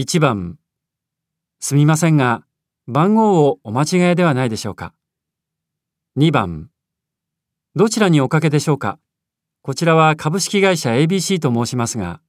1番。すみませんが番号をお間違えではないでしょうか。2番。どちらにおかけでしょうか。こちらは株式会社 ABC と申しますが